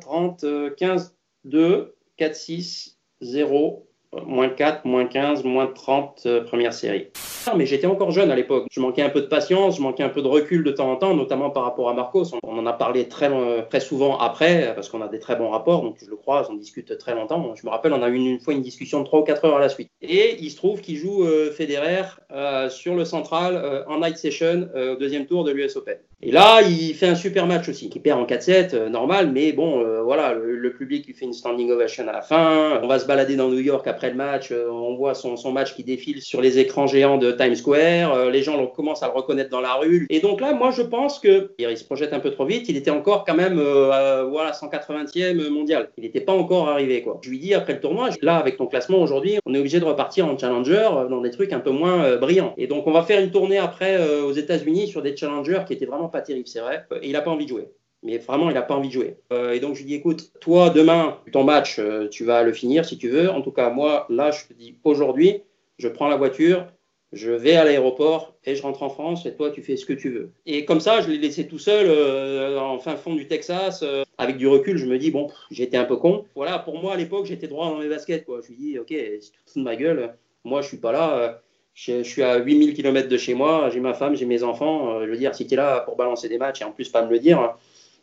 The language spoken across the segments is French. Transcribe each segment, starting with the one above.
30, 15, 2, 4, 6, 0, moins 4, moins 15, moins 30, euh, première série. Mais j'étais encore jeune à l'époque. Je manquais un peu de patience, je manquais un peu de recul de temps en temps, notamment par rapport à Marcos. On en a parlé très, euh, très souvent après, parce qu'on a des très bons rapports, donc je le crois, on discute très longtemps. Je me rappelle, on a eu une, fois une discussion de 3 ou 4 heures à la suite. Et il se trouve qu'il joue euh, Federer euh, sur le central euh, en night session euh, au deuxième tour de l'US Open. Et là, il fait un super match aussi, qui perd en 4-7, euh, normal, mais bon, euh, voilà, le, public lui fait une standing ovation à la fin. On va se balader dans New York après le match, euh, on voit son, son match qui défile sur les écrans géants de Times Square, euh, les gens commencent à le reconnaître dans la rue. Et donc là, moi, je pense que il se projette un peu trop vite, il était encore quand même, euh, voilà, 180e mondial. Il n'était pas encore arrivé, quoi. Je lui dis après le tournoi, là, avec ton classement aujourd'hui, on est obligé de repartir en challenger dans des trucs un peu moins brillants. Et donc, on va faire une tournée après aux États-Unis sur des challengers qui étaient vraiment pas terribles, c'est vrai. Et il a pas envie de jouer. Mais vraiment, il n'a pas envie de jouer. Euh, et donc, je lui dis, écoute, toi, demain, ton match, euh, tu vas le finir si tu veux. En tout cas, moi, là, je te dis, aujourd'hui, je prends la voiture, je vais à l'aéroport et je rentre en France et toi, tu fais ce que tu veux. Et comme ça, je l'ai laissé tout seul euh, en fin fond du Texas. avec du recul, je me dis, bon, j'étais un peu con. Voilà, pour moi, à l'époque, j'étais droit dans mes baskets. Je lui dis, ok, si tu te fous de ma gueule, moi, je suis pas là. Je, suis à 8000 km de chez moi, j'ai ma femme, j'ai mes enfants. euh, je veux dire, si tu es là pour balancer des matchs et en plus pas me le dire,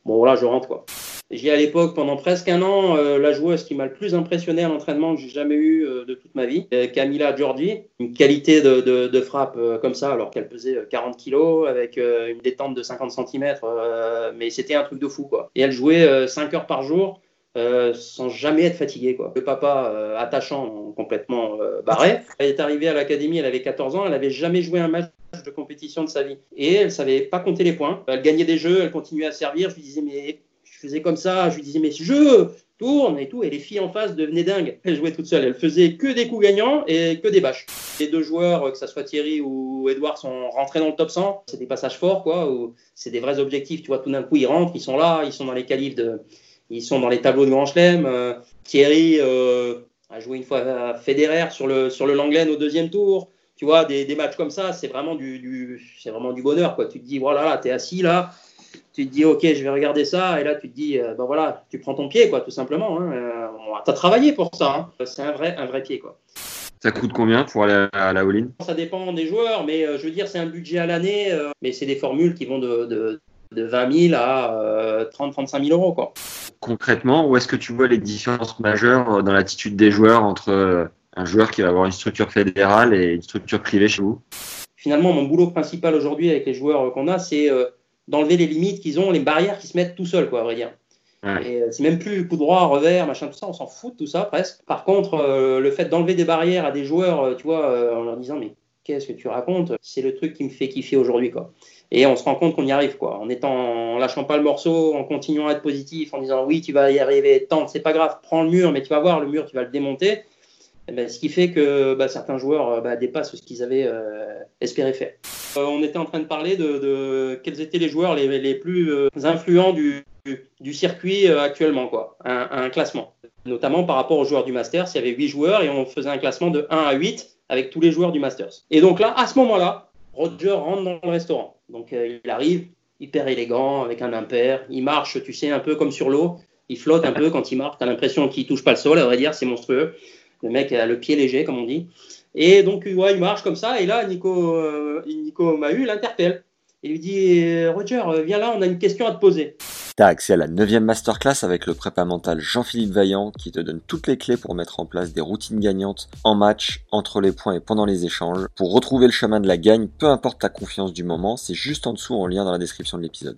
bon, voilà, je rentre. quoi. J'ai à l'époque, pendant presque un an, euh, la joueuse qui m'a le plus impressionné à l'entraînement que j'ai jamais eu euh, de toute ma vie, Camila Giorgi. Une qualité de, de- de frappe comme ça, alors qu'elle pesait euh, 40 kilos, avec une détente de 50 cm, mais c'était un truc de fou, quoi. Et elle jouait 5 heures par jour. Euh, sans jamais être fatiguée. Quoi. Le papa euh, attachant, complètement euh, barré. Elle est arrivée à l'académie, elle avait 14 ans, elle n'avait jamais joué un match de compétition de sa vie. Et elle savait pas compter les points. Elle gagnait des jeux, elle continuait à servir. Je lui disais, mais je faisais comme ça. Je lui disais, mais je tourne et tout. Et les filles en face devenaient dingues. Elle jouait toute seule. Elle faisait que des coups gagnants et que des bâches. Les deux joueurs, que ce soit Thierry ou Edouard, sont rentrés dans le top 100. C'est des passages forts, quoi. C'est des vrais objectifs. Tu vois, tout d'un coup, ils rentrent, ils sont là, ils sont dans les qualifs de. Ils sont dans les tableaux de Grand Chelem. Euh, Thierry euh, a joué une fois à Federer sur le, sur le Langlaine au deuxième tour tu vois, des, des matchs comme ça, c'est vraiment du, du c'est vraiment du bonheur, quoi. Tu te dis, voilà, tu es assis là, tu te dis, ok, je vais regarder ça, et là, tu te dis, euh, ben voilà, tu prends ton pied, quoi, tout simplement. Hein. Tu as travaillé pour ça, hein. c'est un vrai, un vrai pied, quoi. Ça coûte combien pour aller à la all-in? Ça dépend des joueurs, mais euh, je veux dire, c'est un budget à l'année, euh, mais c'est des formules qui vont de, de, de 20 000 à euh, 30-35 000 euros, quoi. Concrètement, où est-ce que tu vois les différences majeures dans l'attitude des joueurs entre euh, un joueur qui va avoir une structure fédérale et une structure privée chez vous? Finalement, mon boulot principal aujourd'hui avec les joueurs qu'on a, c'est euh, d'enlever les limites qu'ils ont, les barrières qui se mettent tout seuls, quoi, à vrai dire. Ouais. Euh, c'est même plus coup droit, revers, machin, tout ça, on s'en fout de tout ça presque. Par contre, euh, le fait d'enlever des barrières à des joueurs, euh, tu vois, euh, en leur disant mais qu'est-ce que tu racontes, c'est le truc qui me fait kiffer aujourd'hui, quoi. Et on se rend compte qu'on y arrive, quoi. En étant, lâchant pas le morceau, en continuant à être positif, en disant oui, tu vas y arriver, tente, c'est pas grave, prends le mur, mais tu vas voir, le mur, tu vas le démonter. Eh ben, ce qui fait que bah, certains joueurs euh, bah, dépassent ce qu'ils avaient euh, espéré faire. Euh, on était en train de parler de, quels étaient les joueurs les, plus influents du, circuit actuellement, quoi. Un, un, classement. Notamment par rapport aux joueurs du Masters, il y avait 8 joueurs et on faisait un classement de 1 à 8 avec tous les joueurs du Masters. Et donc là, à ce moment-là, Roger rentre dans le restaurant. Donc euh, il arrive, hyper élégant, avec un impair. Il marche, tu sais, un peu comme sur l'eau. Il flotte un peu quand il marche. Tu as l'impression qu'il touche pas le sol, à vrai dire, c'est monstrueux. Le mec a le pied léger, comme on dit. Et donc, ouais, il marche comme ça. Et là, Nico, euh, Nico Mahu l'interpelle. Il lui dit Roger, viens là, on a une question à te poser. T'as accès à la 9 masterclass avec le prépa mental Jean-Philippe Vaillant qui te donne toutes les clés pour mettre en place des routines gagnantes en match, entre les points et pendant les échanges. Pour retrouver le chemin de la gagne, peu importe ta confiance du moment, c'est juste en dessous en lien dans la description de l'épisode.